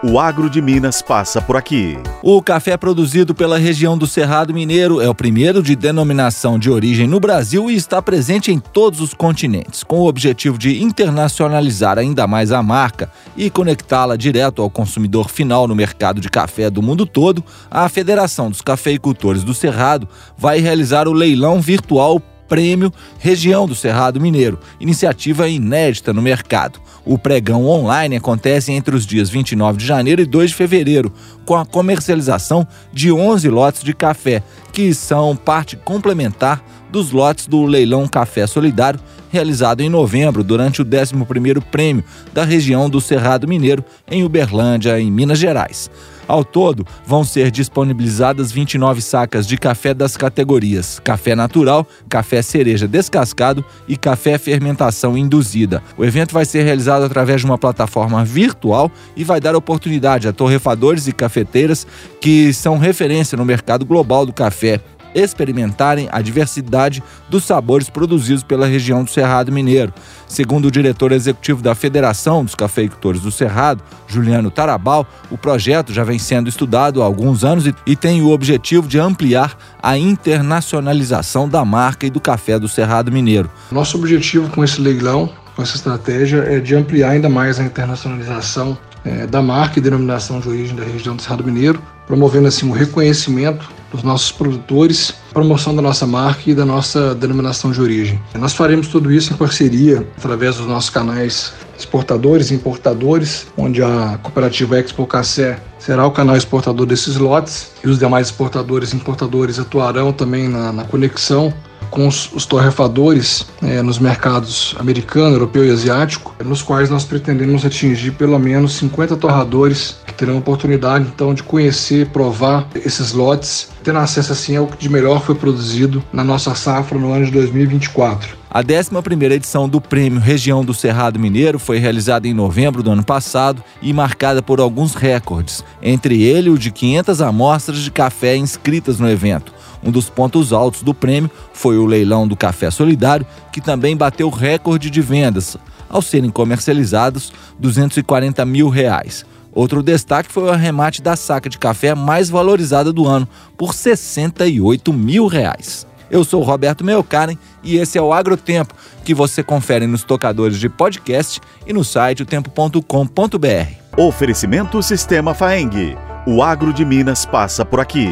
O agro de Minas passa por aqui. O café produzido pela região do Cerrado Mineiro é o primeiro de denominação de origem no Brasil e está presente em todos os continentes, com o objetivo de internacionalizar ainda mais a marca e conectá-la direto ao consumidor final no mercado de café do mundo todo. A Federação dos Cafeicultores do Cerrado vai realizar o leilão virtual Prêmio Região do Cerrado Mineiro, iniciativa inédita no mercado. O pregão online acontece entre os dias 29 de janeiro e 2 de fevereiro, com a comercialização de 11 lotes de café, que são parte complementar dos lotes do leilão Café Solidário, realizado em novembro durante o 11º prêmio da região do Cerrado Mineiro, em Uberlândia, em Minas Gerais. Ao todo, vão ser disponibilizadas 29 sacas de café das categorias café natural, café cereja descascado e café fermentação induzida. O evento vai ser realizado através de uma plataforma virtual e vai dar oportunidade a torrefadores e cafeteiras que são referência no mercado global do café experimentarem a diversidade dos sabores produzidos pela região do Cerrado Mineiro. Segundo o diretor executivo da Federação dos Cafeicultores do Cerrado, Juliano Tarabal, o projeto já vem sendo estudado há alguns anos e tem o objetivo de ampliar a internacionalização da marca e do café do Cerrado Mineiro. Nosso objetivo com esse leilão, essa estratégia, é de ampliar ainda mais a internacionalização é, da marca e denominação de origem da região do Cerrado Mineiro, promovendo assim o reconhecimento dos nossos produtores, promoção da nossa marca e da nossa denominação de origem. Nós faremos tudo isso em parceria através dos nossos canais exportadores e importadores, onde a cooperativa Expo Cassé será o canal exportador desses lotes e os demais exportadores e importadores atuarão também na, na conexão com os, os torrefadores é, nos mercados americano, europeu e asiático, nos quais nós pretendemos atingir pelo menos 50 torradores que terão a oportunidade então de conhecer, provar esses lotes, tendo acesso assim ao que de melhor foi produzido na nossa safra no ano de 2024. A 11ª edição do Prêmio Região do Cerrado Mineiro foi realizada em novembro do ano passado e marcada por alguns recordes, entre ele o de 500 amostras de café inscritas no evento. Um dos pontos altos do prêmio foi o leilão do Café Solidário, que também bateu recorde de vendas, ao serem comercializados 240 mil reais. Outro destaque foi o arremate da saca de café mais valorizada do ano, por 68 mil reais. Eu sou Roberto Meocaren e esse é o Agrotempo, que você confere nos tocadores de podcast e no site otempo.com.br. Oferecimento Sistema Faeng. O agro de Minas passa por aqui.